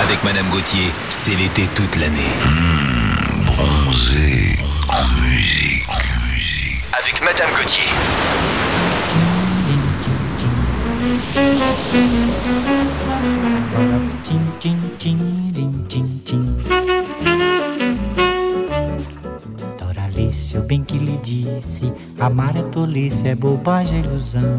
Avec Madame Gauthier, c'est l'été toute l'année. bronzé en musique, en musique. Avec Madame Gauthier. Doralice, eu bem que lhe disse: Amar é tolice, é bobagem, é ilusão.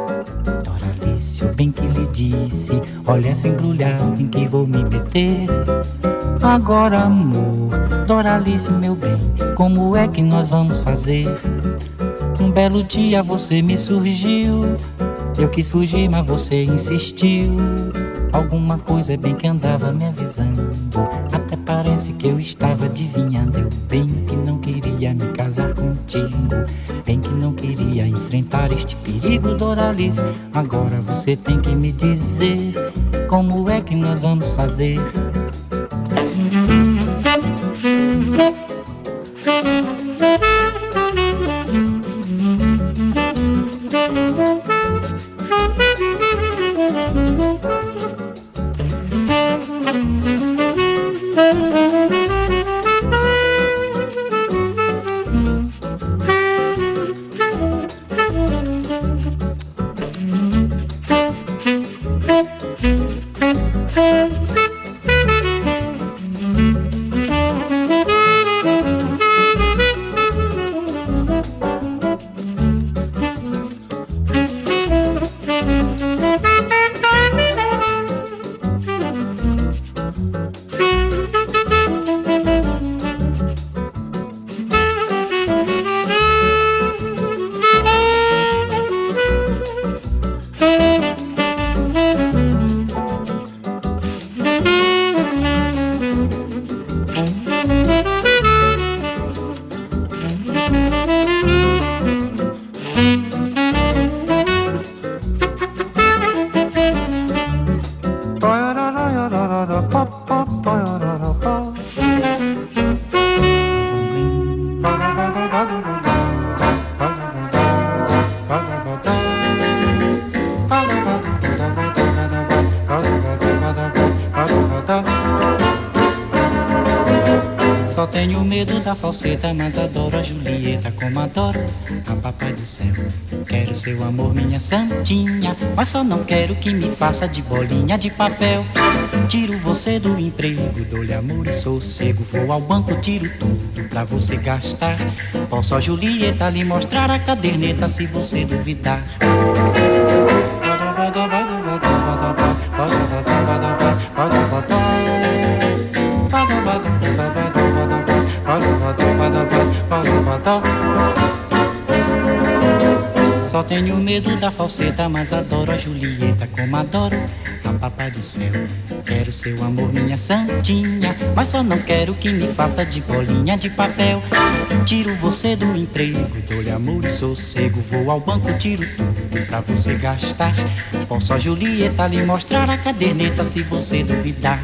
Doralice, eu bem que lhe disse: Olha essa embrulhada em que vou me meter. Agora, amor, Doralice, meu bem, como é que nós vamos fazer? Um belo dia você me surgiu. Eu quis fugir, mas você insistiu. Alguma coisa bem que andava me avisando. Até parece que eu estava adivinhando. Eu bem que não queria me casar contigo. Bem que não queria enfrentar este perigo, Doralice. Agora você tem que me dizer como é que nós vamos fazer. Falseta, mas adoro a Julieta como adoro a papai do céu. Quero seu amor, minha santinha, mas só não quero que me faça de bolinha de papel. Tiro você do emprego, dou-lhe amor e sossego. Vou ao banco, tiro tudo pra você gastar. Posso a Julieta lhe mostrar a caderneta se você duvidar. Tenho medo da falseta, mas adoro a Julieta como adoro a papai do céu. Quero seu amor, minha santinha, mas só não quero que me faça de bolinha de papel. Tiro você do emprego, dou-lhe amor e sossego. Vou ao banco, tiro tudo pra você gastar. Posso a Julieta lhe mostrar a caderneta se você duvidar.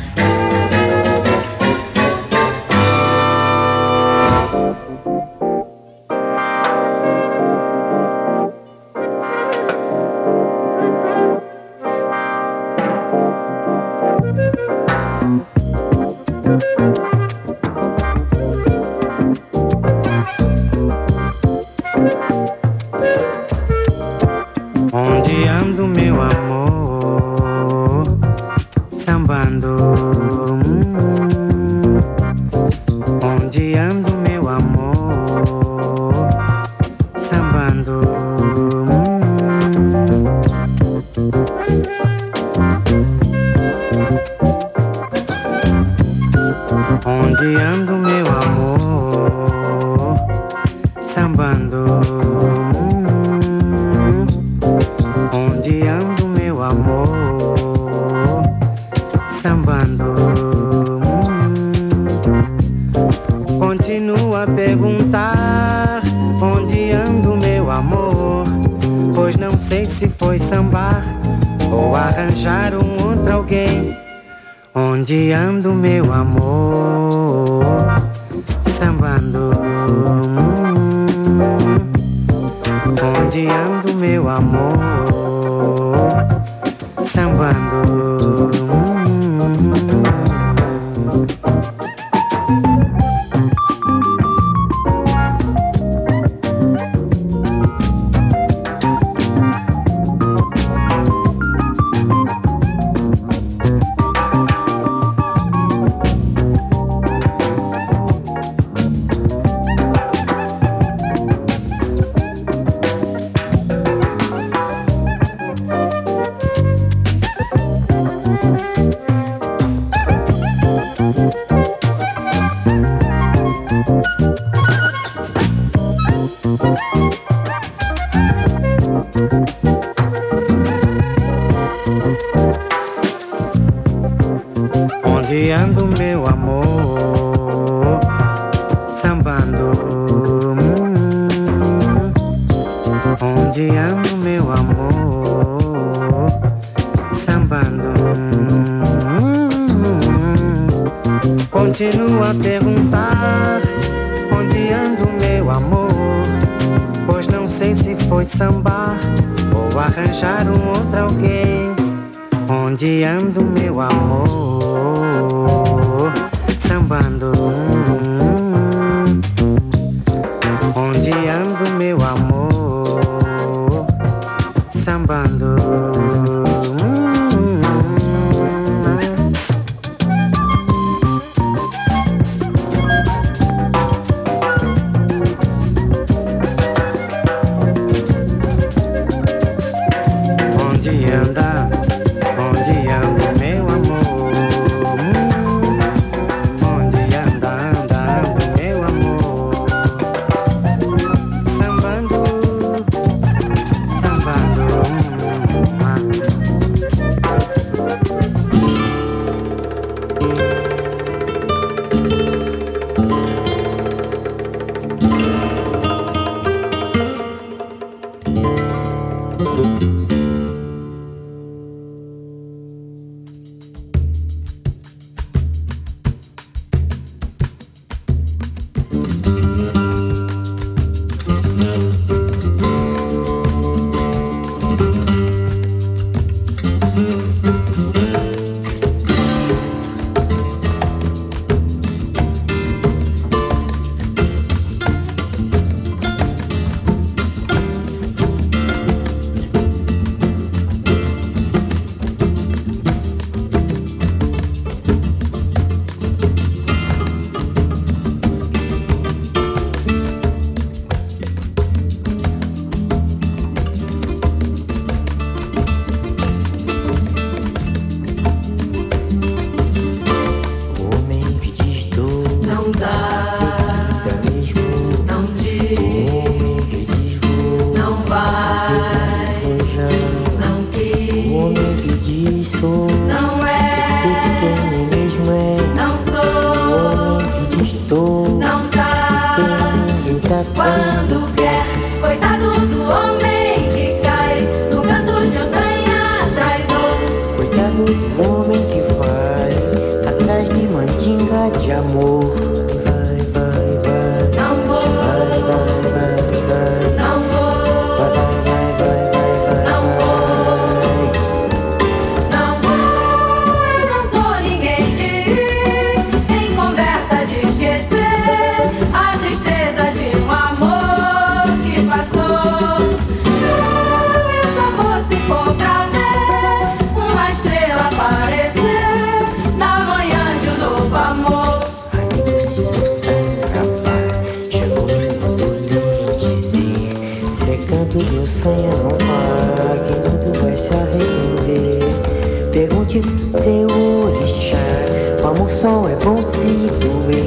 due lisciare, ma muso e buon si dove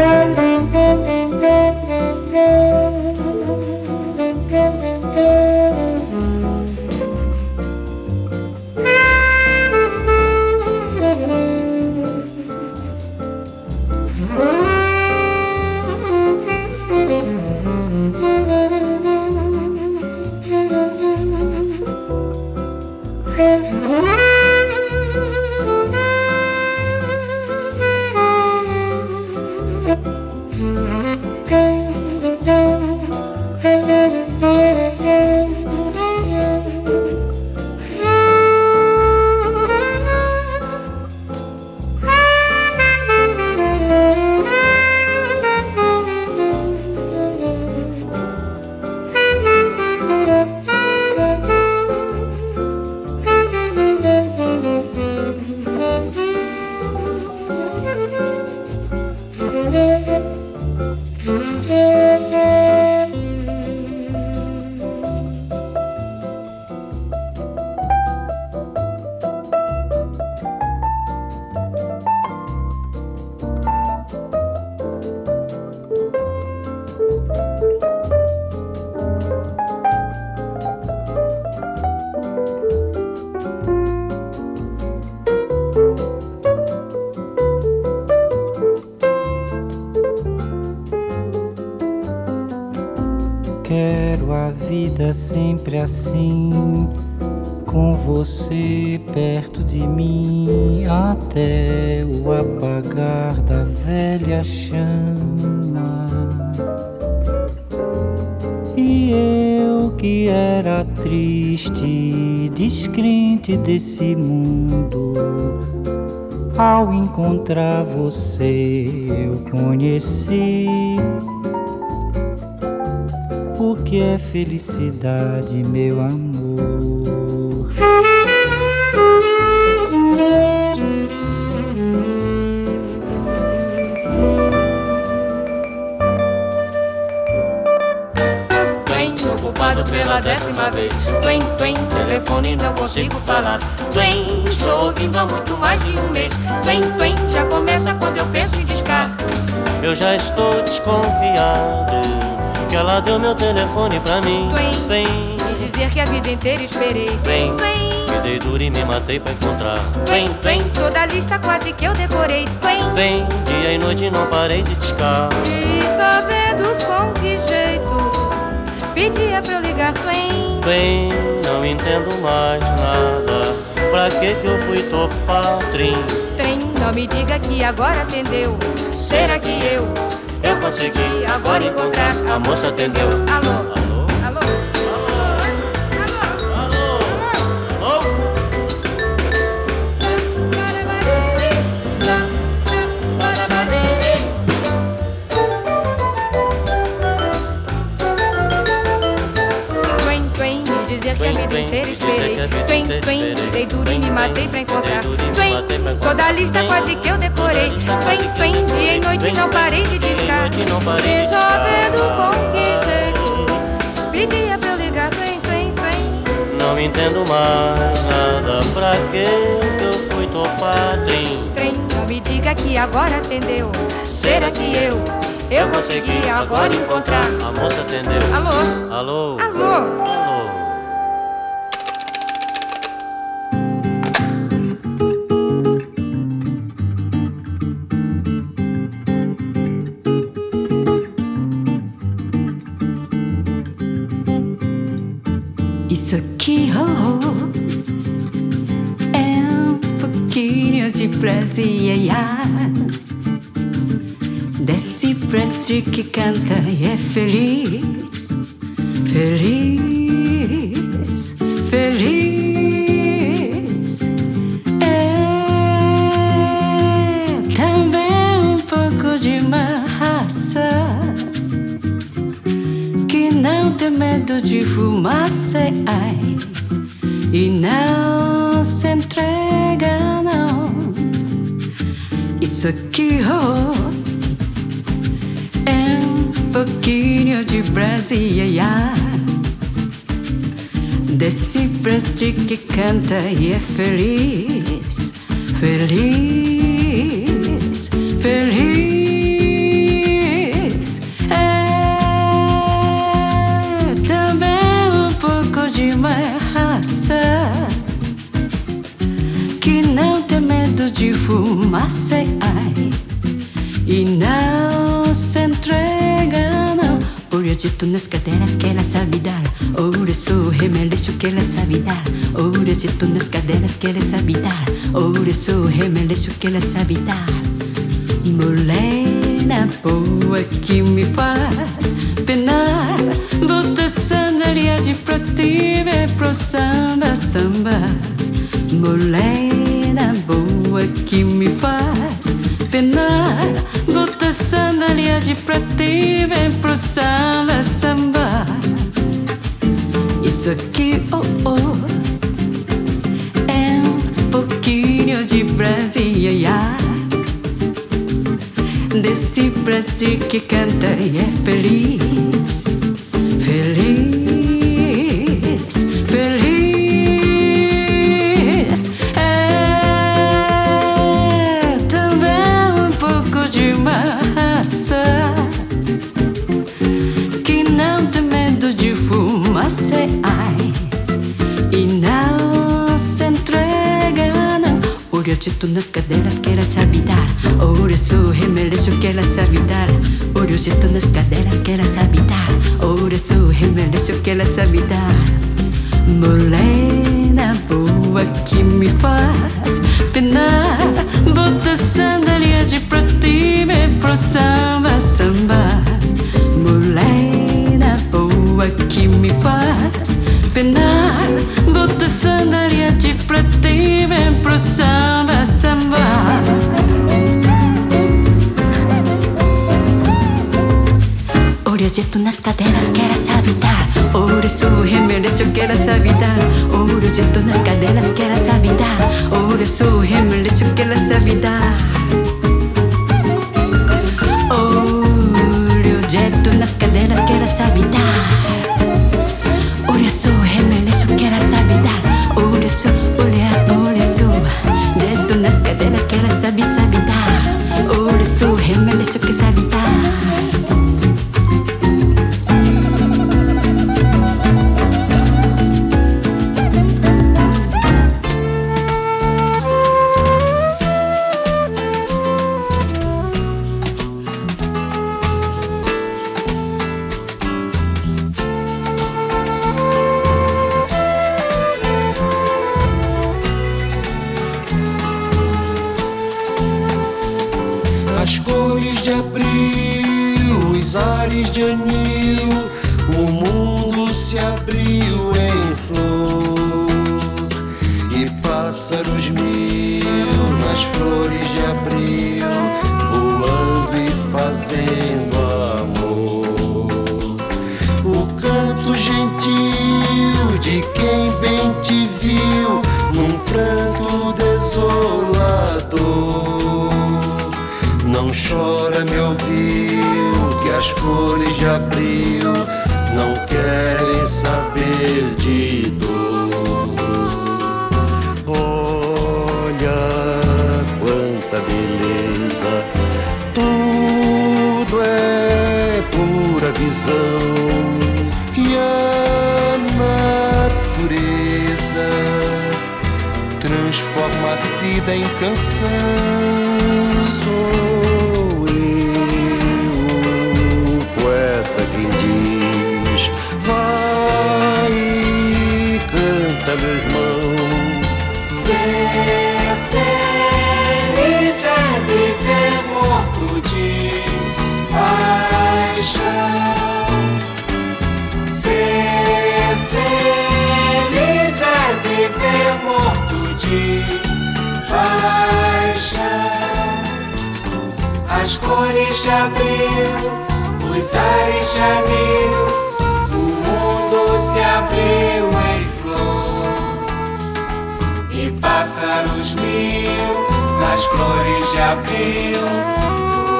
Sempre assim, felicidade, meu amor. Twen, ocupado pela décima vez. Twen, twen, telefone não consigo falar. Twen, estou ouvindo há muito mais de um mês. Twen, twen, já começa quando eu penso em discar. Eu já estou desconfiado que ela deu meu telefone pra mim. Twain, Twain. E dizer que a vida inteira esperei. Twain. Me dei duro e me matei pra encontrar. Twain, Twain. Toda a lista quase que eu decorei. Twain, Twain. Dia e noite não parei de discar. E sabendo com que jeito pedia pra eu ligar. Twain, Twain. Não entendo mais nada. Pra que que eu fui topar o trem? Trem, não me diga que agora atendeu. Será que eu eu consegui agora encontrar. A moça atendeu. Alô. Duro e me matei pra encontrar. Twain, toda a lista quase que eu decorei. Twain, twain, dia e noite não parei de discar. Resolvendo com que jeito, pedia pra eu ligar. Twain, twain, twain. Não entendo mais nada, pra que eu fui topar trem? Trem, não me diga que agora atendeu. Será que eu, eu consegui agora encontrar? A moça atendeu. Alô? Alô? Alô? Isso aqui oh, é um pouquinho de Brasília. Desse Brasil que canta e é feliz, feliz, medo de fumaça, ai, e não se entrega, não. Isso aqui, oh, é um pouquinho de Brasília. Desse Brasil que canta e é feliz, feliz, feliz. Dito nas cadeiras que ela sabe dar, ouro sou remeleixo que ela sabe dar, ouro dito nas cadeiras que ela sabe dar, ouro sou remeleixo que ela sabe dar. Boa que me faz penar. Bota sandália de prative pro samba, samba. Morena boa que me faz penar Bota sandália de prative pro samba, samba. Isso aqui, oh, oh É um pouquinho de Brasília Desse Brasil que canta e é feliz, Dito nas cadeiras que ela sabe dar, ouro sou remeleixo que ela sabe dar. Ouro dito nas cadeiras que ela sabe dar, ouro sou remeleixo que ela sabe dar. Morena boa que me faz penar, bota sandália de prative pro samba, samba. Morena boa que me faz penar, bota sandália de prative pro samba, samba. Ouro dito nas cadeiras que ela sabe dar Ouro sou remeleixo que ela sabe dar Ouro dito nas cadeiras que ela sabe dar Ouro sou remeleixo que ela sabe dar Ouro dito nas cadeiras que ela sabe dar Ouro sou remeleixo que abril, os ares de anil, o mundo se abriu em flor. E pássaros mil nas flores de abril, voando e fazendo as cores de abril não querem saber de dor. Olha quanta beleza, tudo é pura visão e a natureza transforma a vida em canção. As cores de abril, os ares de abril, o mundo se abriu em flor. E pássaros mil nas flores de abril,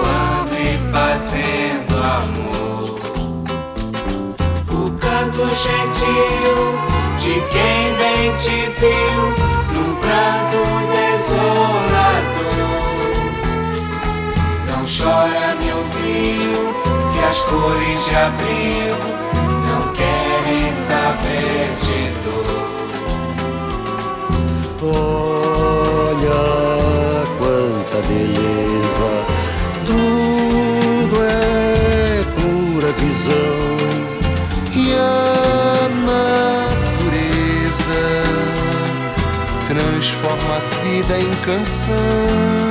voando e fazendo amor. O canto gentil de quem bem te viu, num pranto desolador chora, meu vinho, que as cores de abril não querem saber de dor. Olha quanta beleza, tudo é pura visão e a natureza transforma a vida em canção.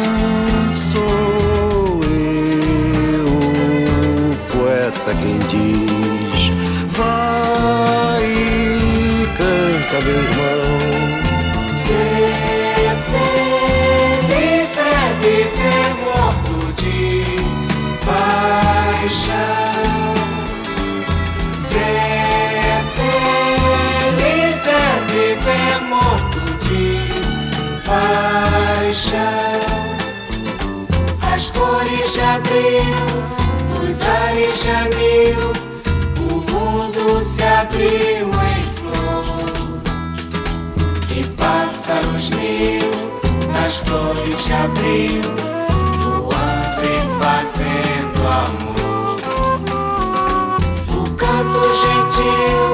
Quem diz: Vai e canta, meu irmão. Ser feliz é viver morto de paixão. Ser feliz é viver morto de paixão. As cores de abril de abril, o mundo se abriu em flor. E pássaros mil nas flores de abril, voando e fazendo amor. O canto gentil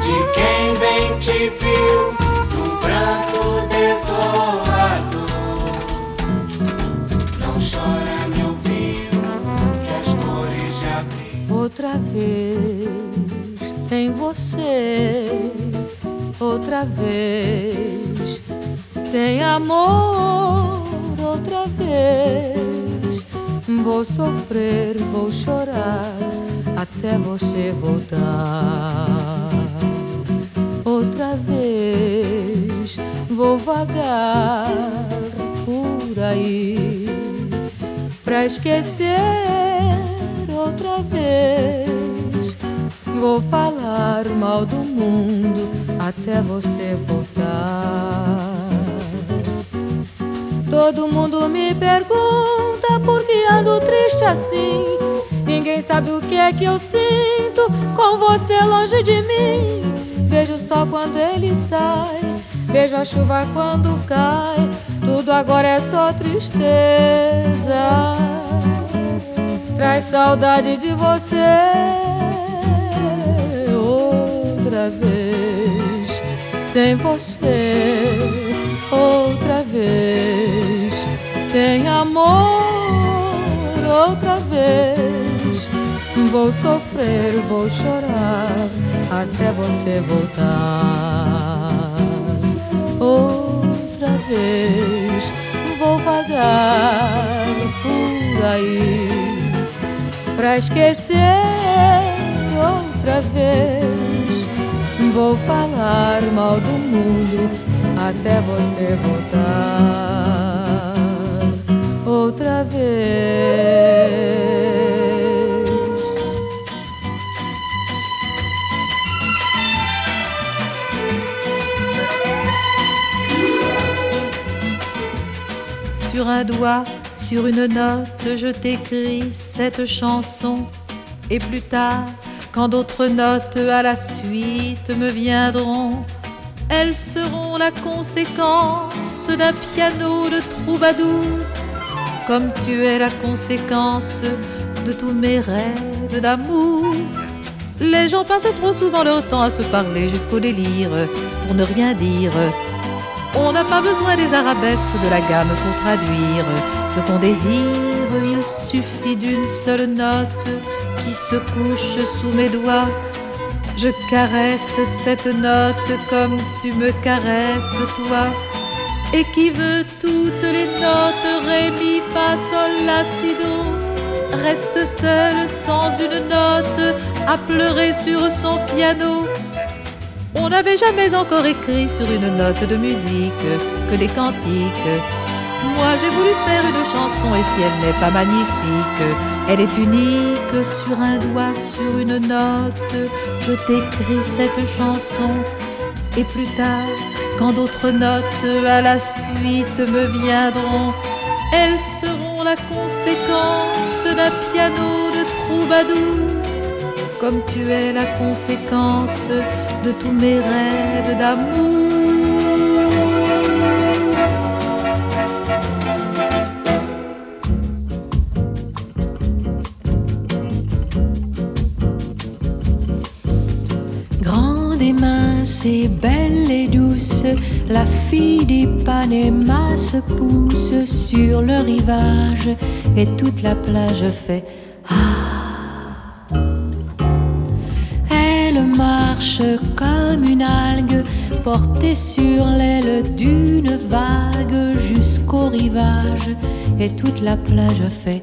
de quem bem te viu, num pranto desolador. Outra vez sem você, outra vez sem amor, outra vez vou sofrer, vou chorar até você voltar. Outra vez vou vagar por aí pra esquecer outra vez. Vou falar mal do mundo até você voltar. Todo mundo me pergunta por que ando triste assim. Ninguém sabe o que é que eu sinto com você longe de mim. Vejo sol quando ele sai, vejo a chuva quando cai. Tudo agora é só tristeza traz saudade de você outra vez, sem você outra vez, sem amor outra vez. Vou sofrer, vou chorar até você voltar. Outra vez vou vagar por aí pra esquecer outra vez. Vou falar mal do mundo até você voltar outra vez. Sur un doigt Sur une note, je t'écris cette chanson Et plus tard, quand d'autres notes à la suite me viendront, elles seront la conséquence d'un piano de troubadour, comme tu es la conséquence de tous mes rêves d'amour. Les gens passent trop souvent leur temps à se parler jusqu'au délire pour ne rien dire. On n'a pas besoin des arabesques de la gamme pour traduire ce qu'on désire. Il suffit d'une seule note qui se couche sous mes doigts. Je caresse cette note comme tu me caresses toi. Et qui veut toutes les notes, ré, mi, fa, sol, la, si, do, reste seul sans une note à pleurer sur son piano. On n'avait jamais encore écrit sur une note de musique que des cantiques. Moi j'ai voulu faire une chanson et si elle n'est pas magnifique, elle est unique sur un doigt, sur une note. Je t'écris cette chanson et plus tard, quand d'autres notes à la suite me viendront, elles seront la conséquence d'un piano de troubadour comme tu es la conséquence de tous mes rêves d'amour. Grande et mince et belle et douce, la fille d'Ipanema se pousse sur le rivage et toute la plage fait comme une algue portée sur l'aile d'une vague jusqu'au rivage. Et toute la plage fait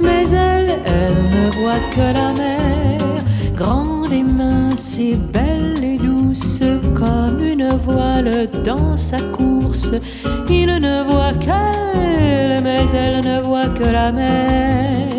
mais elle, elle ne voit que la mer, grande et mince et belle et douce, comme une voile dans sa course. Il ne voit qu'elle, mais elle ne voit que la mer.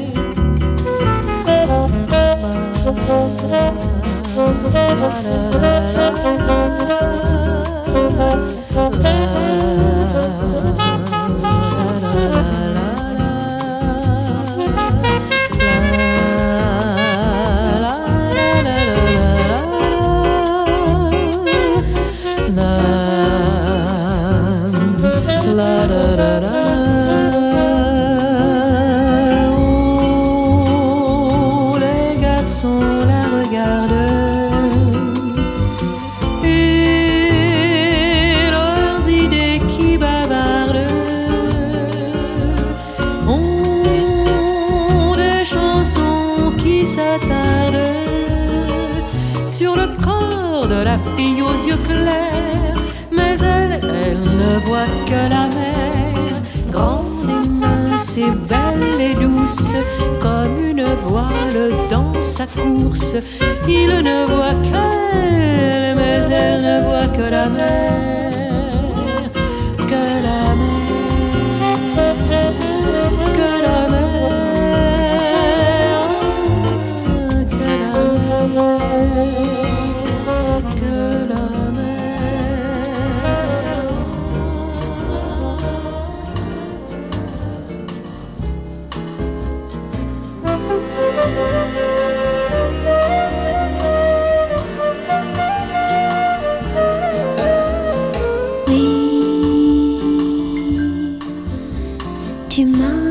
Dans sa course. Il ne voit qu'elle, mais elle ne voit que la mer, oiseaux de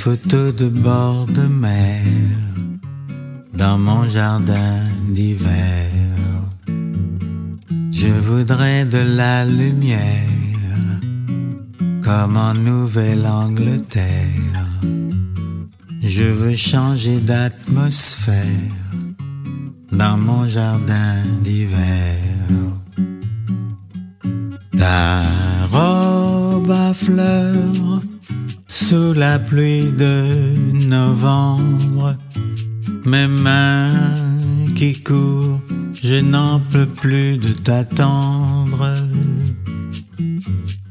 photos de bord de mer dans mon jardin d'hiver. Je voudrais de la lumière comme en Nouvelle-Angleterre. Je veux changer d'atmosphère dans mon jardin d'hiver. Pluie de novembre, mes mains qui courent, je n'en peux plus de t'attendre.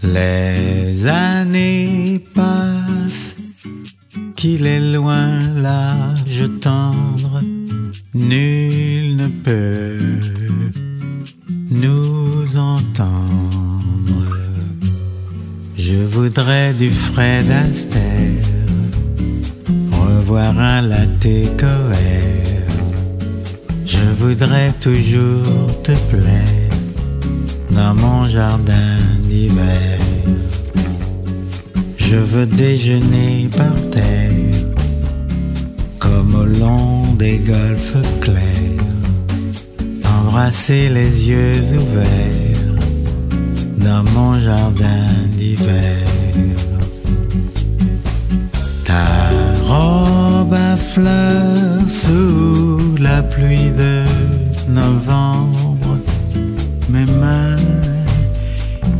Les années passent, qu'il est loin l'âge tendre, nul ne peut Je voudrais du Fred Astaire, revoir un latte. Je voudrais toujours te plaire dans mon jardin d'hiver. Je veux déjeuner par terre, comme au long des golfes clairs, embrasser les yeux ouverts dans mon jardin Ta robe à fleurs sous la pluie de novembre, mes mains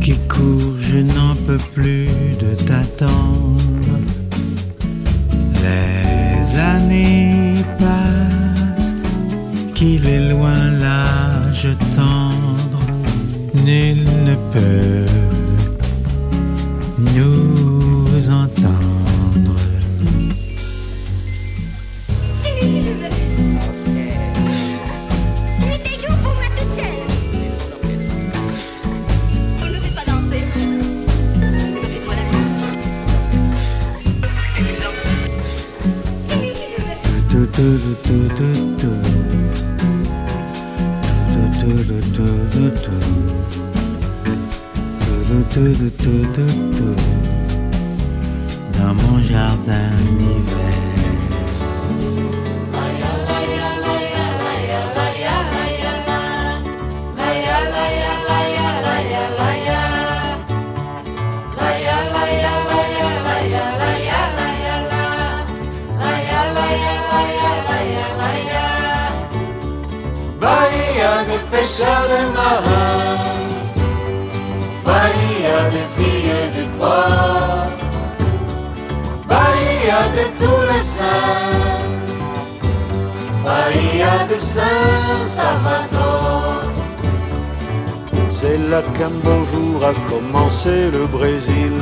qui courent, je n'en peux plus de t'attendre. Les années passent, qu'il est loin l'âge tendre, nul ne peut Bahia des filles du port, Bahia de tous les saints, Bahia de Saint-Salvador. C'est là qu'un beau jour a commencé le Brésil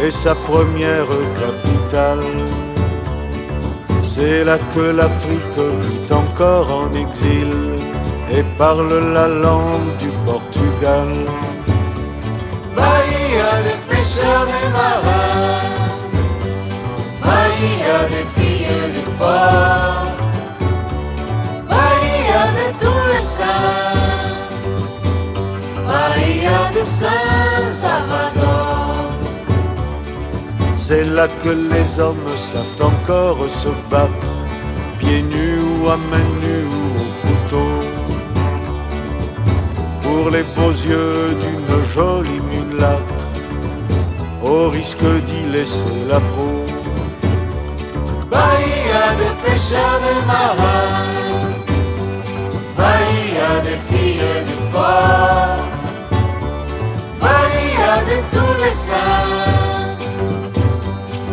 et sa première capitale. C'est là que l'Afrique vit encore en exil et parle la langue du Portugal. C'est là que les hommes savent encore se battre, pieds nus ou à main nue ou au couteau. Pour les beaux yeux d'une jolie mulâtre, au risque d'y laisser la peau. Bahia des pêcheurs des marins, Bahia des filles du port, Bahia de tous les saints,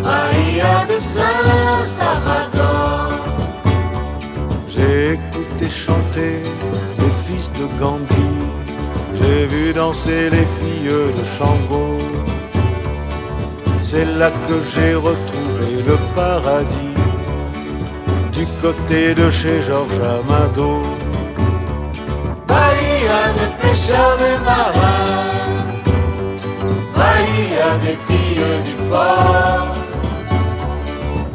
Bahia de Saint-Salvador. J'ai écouté chanter les fils de Gandhi, j'ai vu danser les filles de Shango. C'est là que j'ai retrouvé le paradis, du côté de chez Georges Amado. Bahia des pêcheurs des marins, Bahia des filles du port,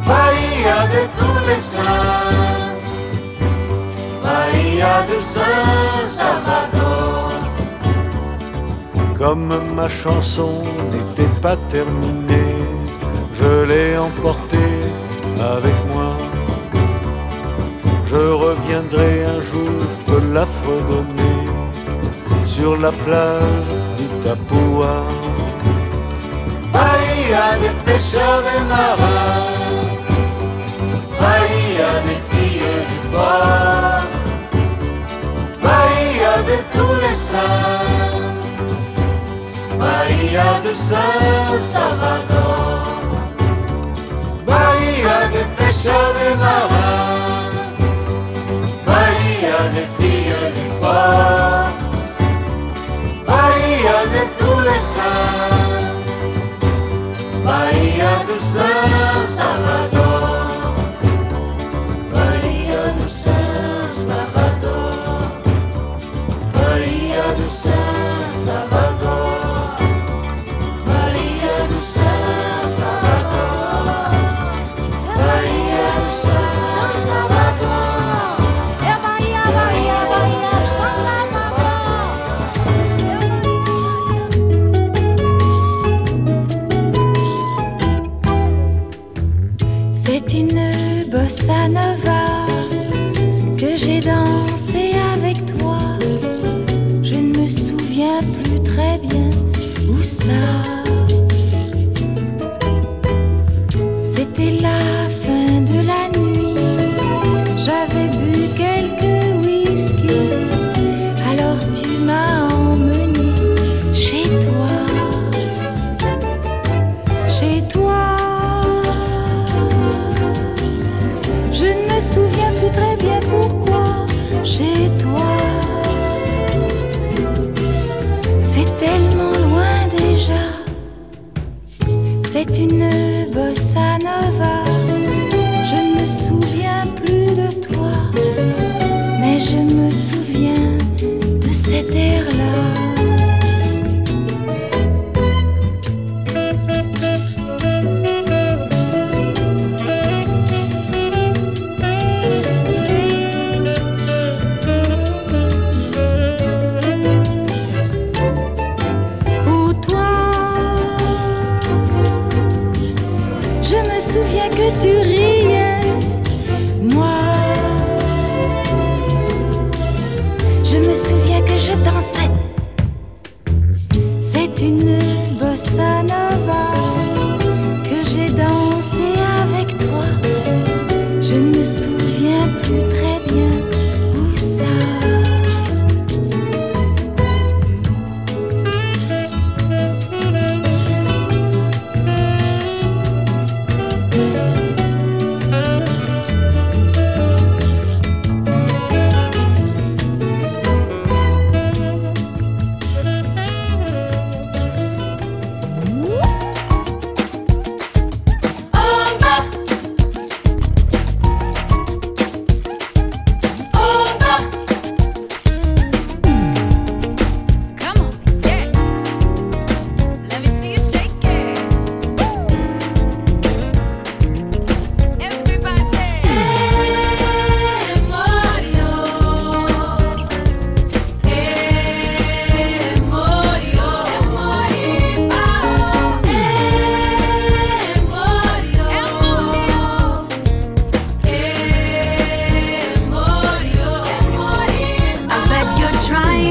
Bahia de tous les saints, Bahia de Saint-Salvador. Comme ma chanson n'était pas terminée, je l'ai emportée avec moi. Je reviendrai un jour te la fredonner sur la plage d'Itapua. Bahia des pêcheurs des marins, Bahia des filles du port, Bahia de tous les saints, Bahia de Saint-Salvador, Pêcheurs des marins, Bahia des filles du port, Bahia de tous les saints. Bahia de Saint-Salvador, Bahia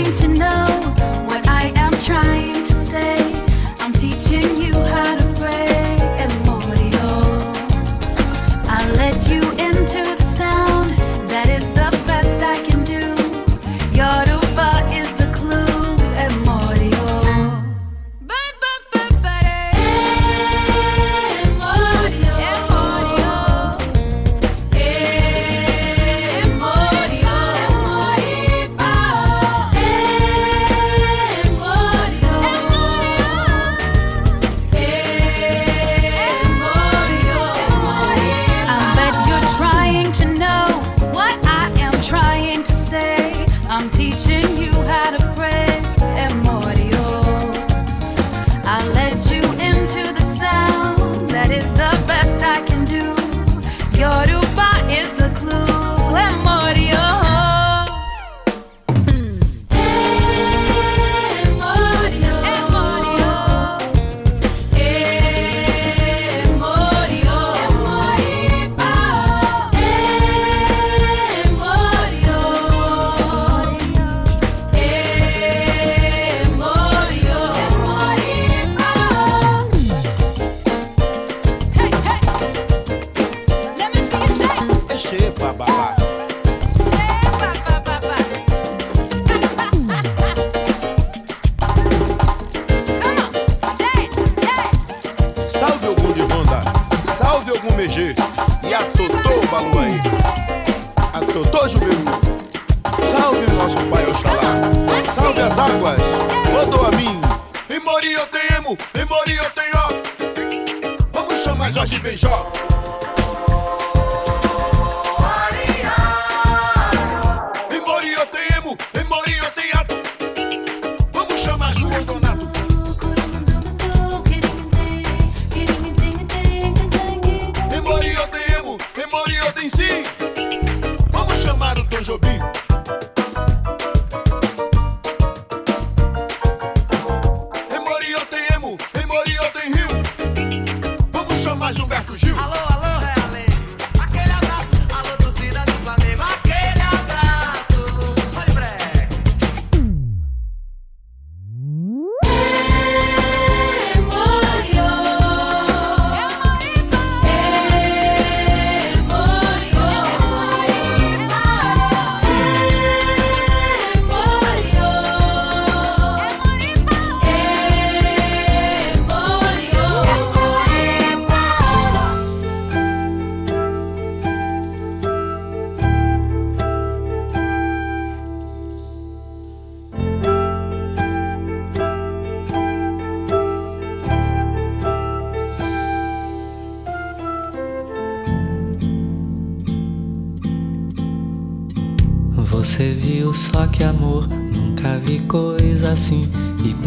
assim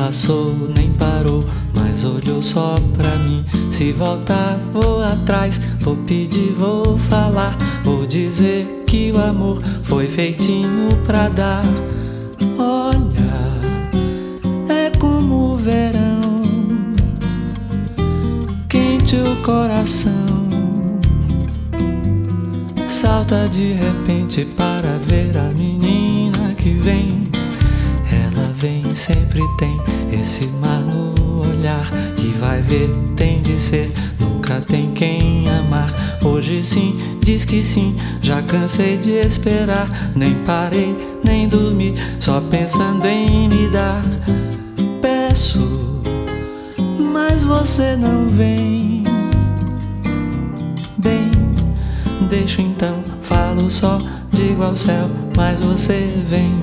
passou, nem parou, mas olhou só pra mim. Se voltar, vou atrás, vou pedir, vou falar, vou dizer que o amor foi feitinho pra dar. Olha, é como o verão, quente o coração. Salta de repente tem de ser, nunca tem quem amar. Hoje sim, diz que sim, já cansei de esperar. Nem parei, nem dormi, só pensando em me dar. Peço, mas você não vem. Bem, deixo então, falo só, digo ao céu, mas você vem.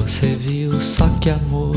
Você viu só que amor,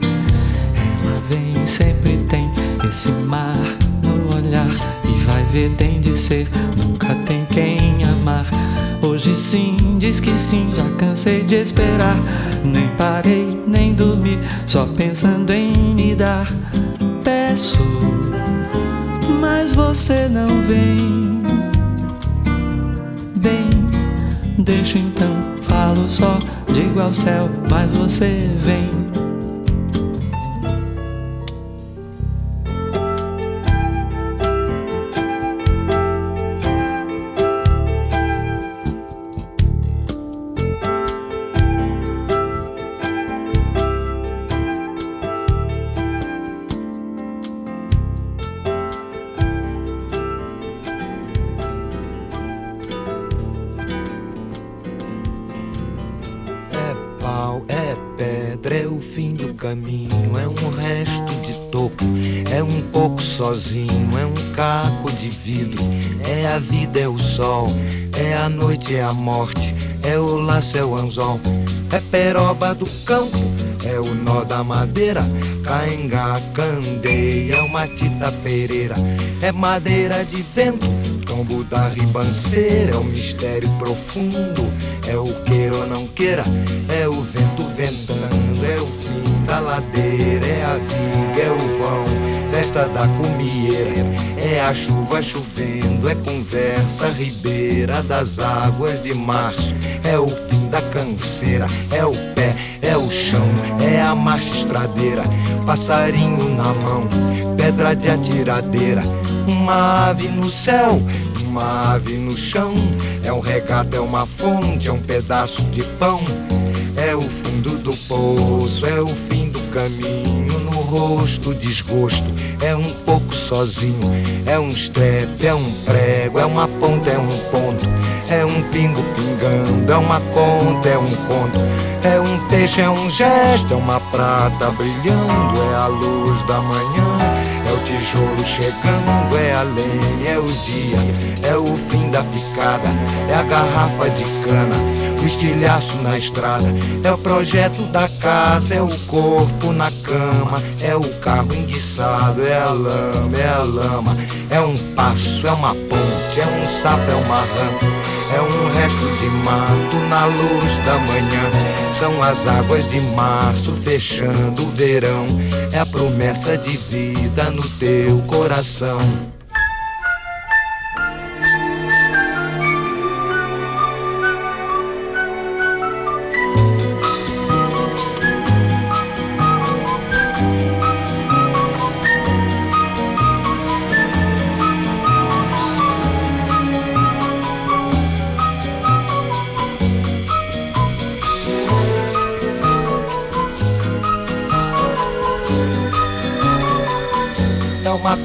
sempre tem esse mar no olhar. E vai ver, tem de ser, nunca tem quem amar. Hoje sim, diz que sim, já cansei de esperar. Nem parei, nem dormi, só pensando em me dar. Peço, mas você não vem. Bem, deixo então, falo só, digo ao céu, mas você vem. Noite é a morte, é o laço, é o anzol, é peroba do campo, é o nó da madeira, cainga, candeia, é uma tita pereira, é madeira de vento, tombo da ribanceira, é o mistério profundo, é o queira ou não queira, é o vento ventando, é o fim da ladeira, é a viga, o vão festa da comieira. É a chuva chovendo, é conversa ribeira das águas de março. É o fim da canseira, é o pé, é o chão, é a marcha estradeira. Passarinho na mão, pedra de atiradeira. Uma ave no céu, uma ave no chão. É um regato, é uma fonte, é um pedaço de pão. É o fundo do poço, é o fim do caminho rosto, desgosto. É um pouco sozinho, é um strep, é um prego, é uma ponta, é um ponto. É um pingo pingando, é uma conta, é um conto. É um peixe, é um gesto, é uma prata brilhando, é a luz da manhã. É o tijolo chegando, é a lenha, é o dia, é o fim da picada, é a garrafa de cana o estilhaço na estrada. É o projeto da casa, é o corpo na cama, é o carro enguiçado, é a lama, é a lama. É um passo, é uma ponte, é um sapo, é uma rã. É um resto de mato na luz da manhã. São as águas de março fechando o verão. É a promessa de vida no teu coração.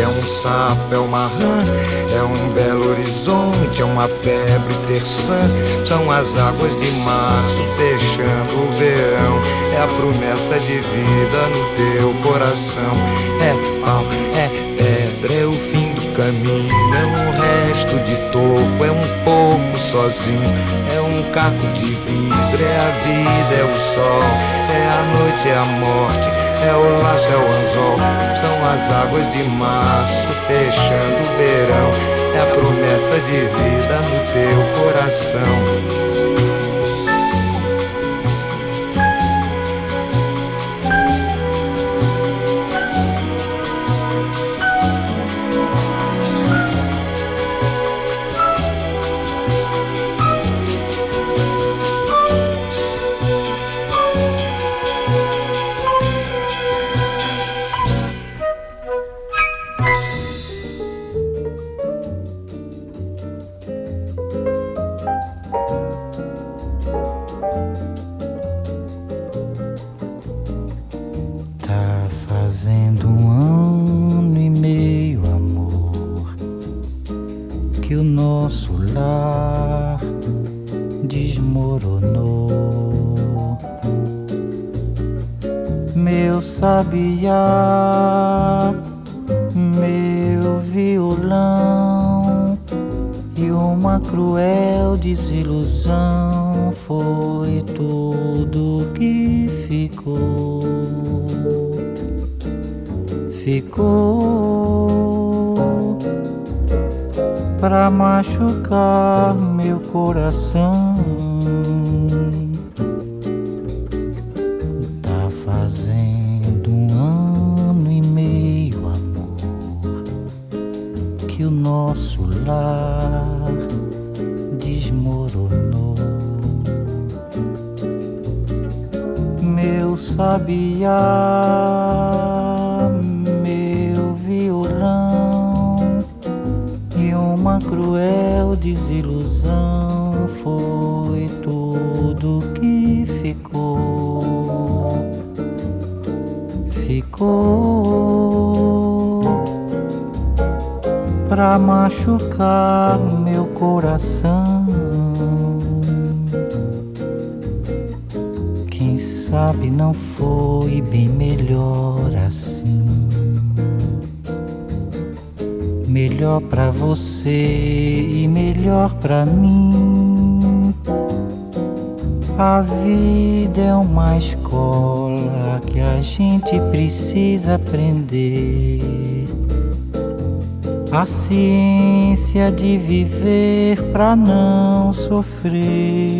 é um sapo, é uma rã. É um belo horizonte, é uma febre terçã. São as águas de março fechando o verão. É a promessa de vida no teu coração. É pau, é pedra, é o fim caminho, é um resto de toco, é um pouco sozinho, é um caco de vidro, é a vida, é o sol, é a noite, é a morte, é o laço, é o anzol, são as águas de março fechando o verão, é a promessa de vida no teu coração. nosso lar desmoronou. Meu sabiá, meu violão e uma cruel desilusão foi tudo que ficou. Ficou pra machucar meu coração. Tá fazendo um ano e meio, amor, que o nosso lar desmoronou. Meu sabiá, machucar meu coração. Quem sabe não foi bem melhor assim. Melhor pra você e melhor pra mim. A vida é uma escola que a gente precisa aprender. A ciência de viver pra não sofrer.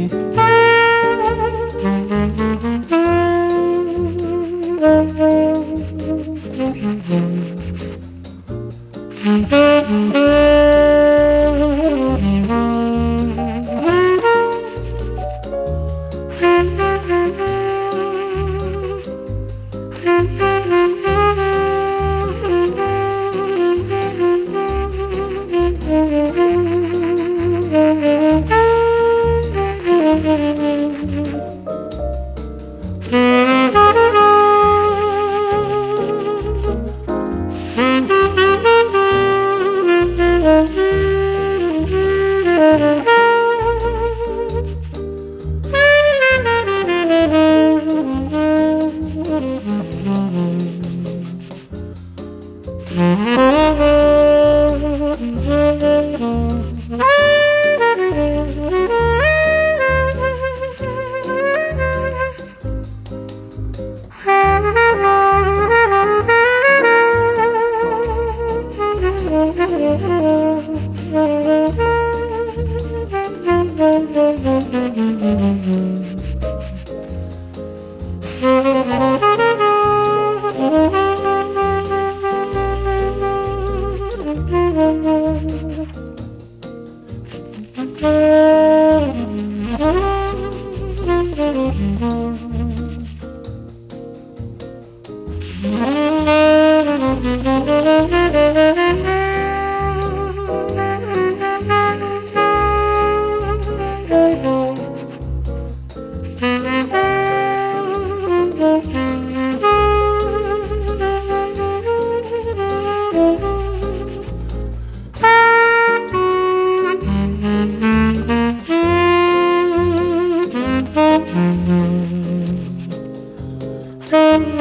Tem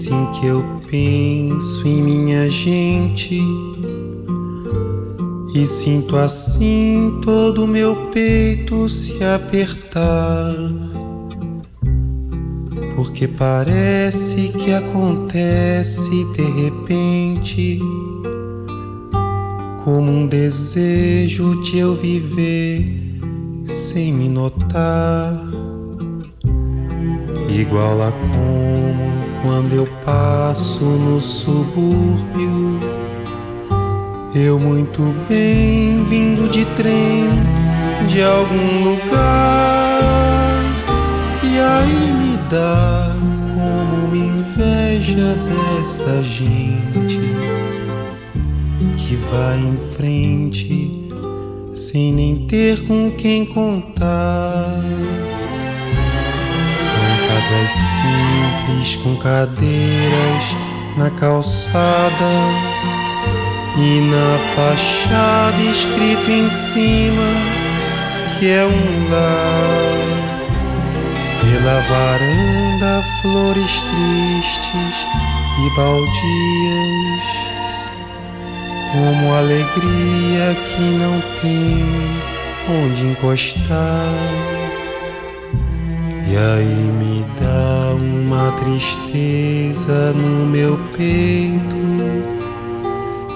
dias em que eu penso em minha gente e sinto assim todo o meu peito se apertar. Porque parece que acontece de repente, como um desejo de eu viver sem me notar igual a como quando eu passo no subúrbio. Eu muito bem vindo de trem de algum lugar. E aí me dá como inveja dessa gente que vai em frente sem nem ter com quem contar. Casas simples com cadeiras na calçada e na fachada escrito em cima que é um lar. Pela varanda, flores tristes e baldias, como alegria que não tem onde encostar. E aí me dá uma tristeza no meu peito,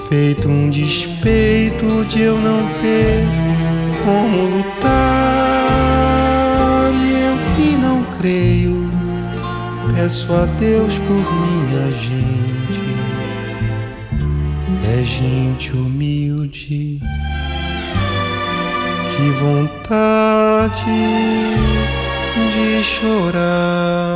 feito um despeito de eu não ter como lutar. E eu que não creio, peço a Deus por minha gente. É gente humilde, que vontade de chorar.